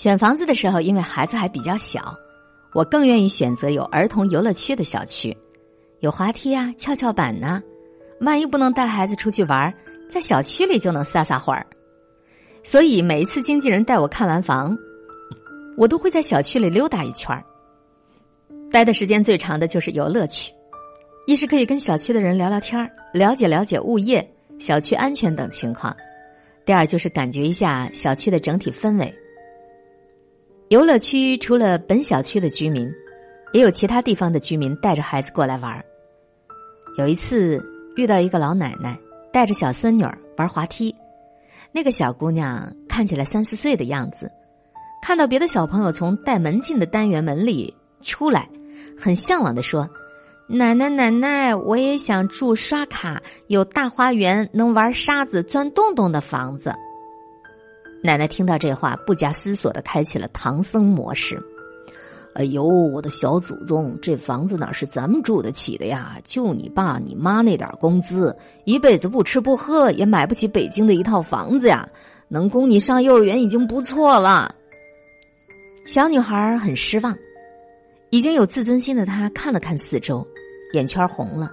选房子的时候，因为孩子还比较小，我更愿意选择有儿童游乐区的小区，有滑梯啊、跷跷板呐。万一不能带孩子出去玩，在小区里就能撒撒欢儿。所以每一次经纪人带我看完房，我都会在小区里溜达一圈儿。待的时间最长的就是游乐区，一是可以跟小区的人聊聊天儿，了解了解物业、小区安全等情况；第二就是感觉一下小区的整体氛围。游乐区除了本小区的居民，也有其他地方的居民带着孩子过来玩。有一次遇到一个老奶奶带着小孙女儿玩滑梯，那个小姑娘看起来三四岁的样子，看到别的小朋友从带门禁的单元门里出来。很向往的说：“奶奶，奶奶，我也想住刷卡、有大花园、能玩沙子、钻洞洞的房子。”奶奶听到这话，不假思索的开启了唐僧模式。“哎呦，我的小祖宗，这房子哪是咱们住得起的呀？就你爸你妈那点工资，一辈子不吃不喝也买不起北京的一套房子呀！能供你上幼儿园已经不错了。”小女孩很失望。已经有自尊心的她看了看四周，眼圈红了，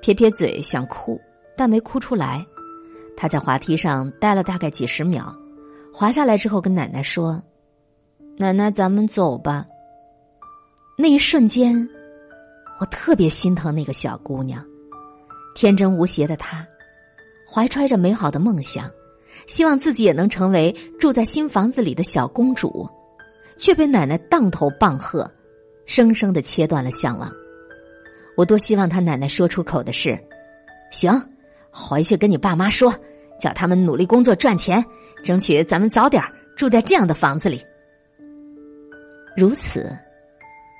撇撇嘴想哭，但没哭出来。她在滑梯上待了大概几十秒，滑下来之后跟奶奶说：“奶奶，咱们走吧。”那一瞬间，我特别心疼那个小姑娘，天真无邪的她，怀揣着美好的梦想，希望自己也能成为住在新房子里的小公主，却被奶奶当头棒喝。生生的切断了向往。我多希望他奶奶说出口的是：“行，回去跟你爸妈说，叫他们努力工作赚钱，争取咱们早点住在这样的房子里。”如此，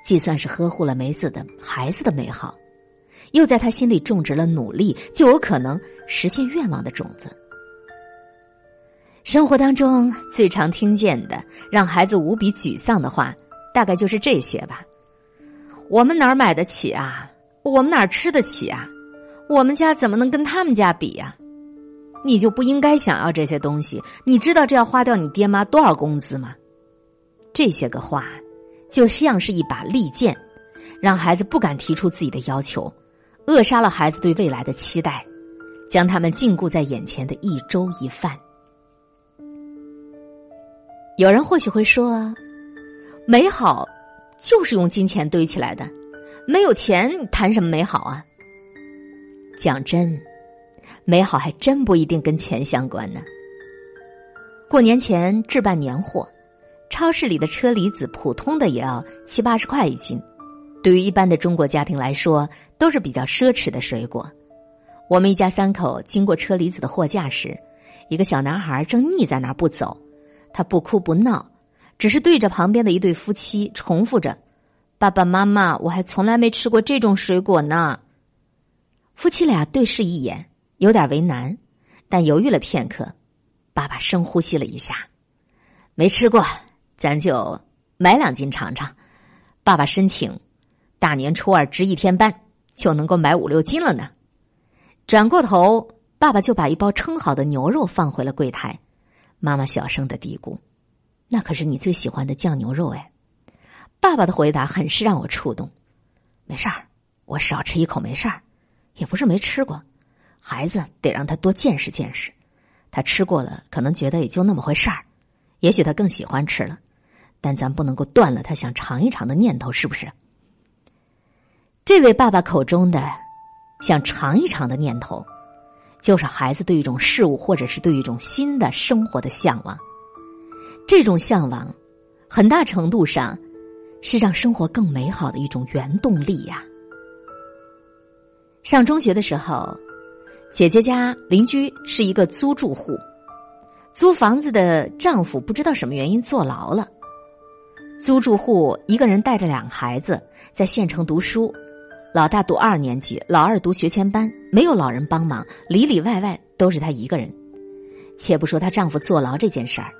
既算是呵护了梅子的孩子的美好，又在他心里种植了努力就有可能实现愿望的种子。生活当中最常听见的让孩子无比沮丧的话，大概就是这些吧。我们哪儿买得起啊？我们哪儿吃得起啊？我们家怎么能跟他们家比呀？你就不应该想要这些东西？你知道这要花掉你爹妈多少工资吗？这些个话，就像是一把利剑，让孩子不敢提出自己的要求，扼杀了孩子对未来的期待，将他们禁锢在眼前的一粥一饭。有人或许会说，美好。就是用金钱堆起来的，没有钱谈什么美好啊？讲真，美好还真不一定跟钱相关呢。过年前置办年货，超市里的车厘子普通的也要七八十块一斤，对于一般的中国家庭来说都是比较奢侈的水果。我们一家三口经过车厘子的货架时，一个小男孩正腻在那儿不走，他不哭不闹。只是对着旁边的一对夫妻重复着：“爸爸妈妈，我还从来没吃过这种水果呢。”夫妻俩对视一眼，有点为难，但犹豫了片刻。爸爸深呼吸了一下：“没吃过，咱就买两斤尝尝。”爸爸申请，大年初二值一天班就能够买五六斤了呢。转过头，爸爸就把一包称好的牛肉放回了柜台。妈妈小声的嘀咕。那可是你最喜欢的酱牛肉哎！爸爸的回答很是让我触动。没事儿，我少吃一口没事儿，也不是没吃过。孩子得让他多见识见识，他吃过了，可能觉得也就那么回事儿。也许他更喜欢吃了，但咱不能够断了他想尝一尝的念头，是不是？这位爸爸口中的想尝一尝的念头，就是孩子对一种事物或者是对一种新的生活的向往。这种向往，很大程度上是让生活更美好的一种原动力呀。上中学的时候，姐姐家邻居是一个租住户，租房子的丈夫不知道什么原因坐牢了。租住户一个人带着两个孩子在县城读书，老大读二年级，老二读学前班，没有老人帮忙，里里外外都是她一个人。且不说她丈夫坐牢这件事儿。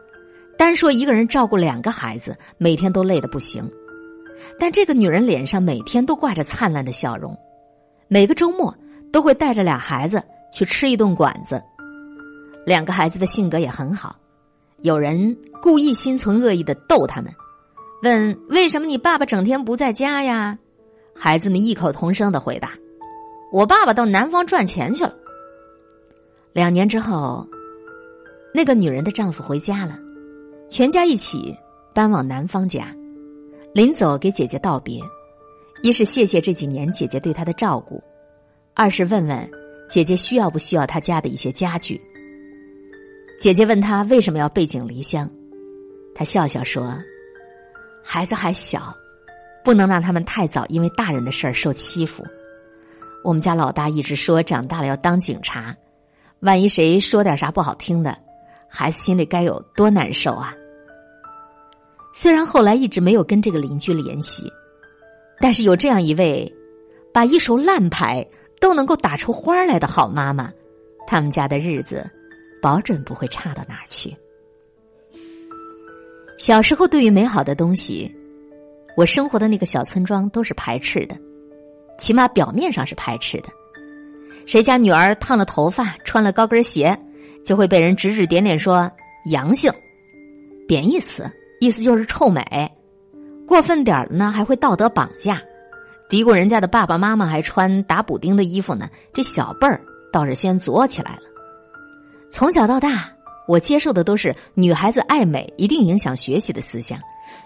单说一个人照顾两个孩子，每天都累得不行，但这个女人脸上每天都挂着灿烂的笑容，每个周末都会带着俩孩子去吃一顿馆子。两个孩子的性格也很好，有人故意心存恶意的逗他们，问为什么你爸爸整天不在家呀？孩子们异口同声的回答：“我爸爸到南方赚钱去了。”两年之后，那个女人的丈夫回家了，全家一起搬往男方家。临走给姐姐道别，一是谢谢这几年姐姐对他的照顾，二是问问姐姐需要不需要他家的一些家具。姐姐问他为什么要背井离乡，他笑笑说：“孩子还小，不能让他们太早因为大人的事儿受欺负。我们家老大一直说长大了要当警察，万一谁说点啥不好听的，孩子心里该有多难受啊！”虽然后来一直没有跟这个邻居联系，但是有这样一位把一手烂牌都能够打出花来的好妈妈，他们家的日子。保准不会差到哪儿去。小时候，对于美好的东西，我生活的那个小村庄都是排斥的，起码表面上是排斥的。谁家女儿烫了头发，穿了高跟鞋，就会被人指指点点说“阳性”，贬义词，意思就是臭美。过分点儿呢，还会道德绑架，嘀咕人家的爸爸妈妈还穿打补丁的衣服呢，这小辈儿倒是先作起来了。从小到大，我接受的都是女孩子爱美一定影响学习的思想，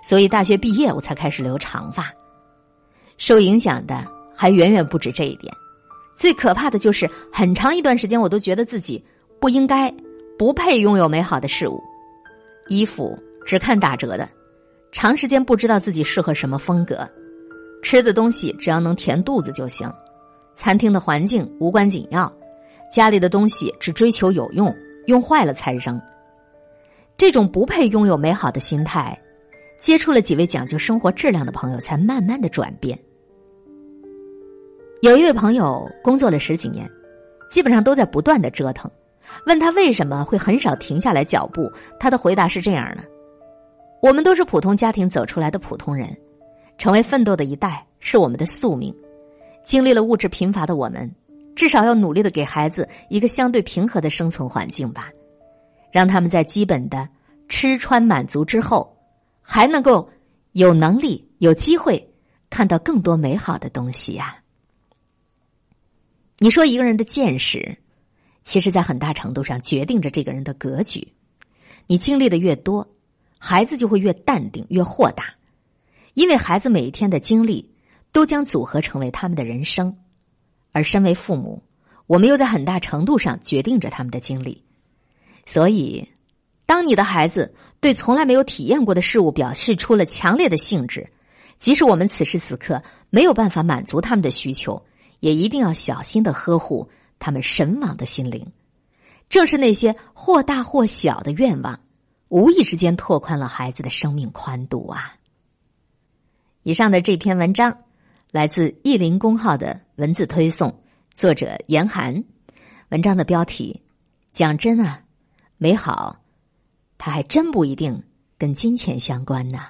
所以大学毕业我才开始留长发。受影响的还远远不止这一点，最可怕的就是很长一段时间我都觉得自己不应该、不配拥有美好的事物。衣服只看打折的，长时间不知道自己适合什么风格；吃的东西只要能填肚子就行，餐厅的环境无关紧要。家里的东西只追求有用，用坏了才扔。这种不配拥有美好的心态，接触了几位讲究生活质量的朋友，才慢慢的转变。有一位朋友工作了十几年，基本上都在不断的折腾。问他为什么会很少停下来脚步，他的回答是这样的：我们都是普通家庭走出来的普通人，成为奋斗的一代是我们的宿命。经历了物质贫乏的我们。至少要努力的给孩子一个相对平和的生存环境吧，让他们在基本的吃穿满足之后，还能够有能力、有机会看到更多美好的东西呀。你说一个人的见识，其实在很大程度上决定着这个人的格局。你经历的越多，孩子就会越淡定、越豁达，因为孩子每一天的经历都将组合成为他们的人生。而身为父母，我们又在很大程度上决定着他们的经历。所以，当你的孩子对从来没有体验过的事物表示出了强烈的兴致，即使我们此时此刻没有办法满足他们的需求，也一定要小心的呵护他们神往的心灵。正是那些或大或小的愿望，无意之间拓宽了孩子的生命宽度啊！以上的这篇文章。来自意林公号的文字推送，作者严寒。文章的标题：讲真啊，美好，它还真不一定跟金钱相关呢。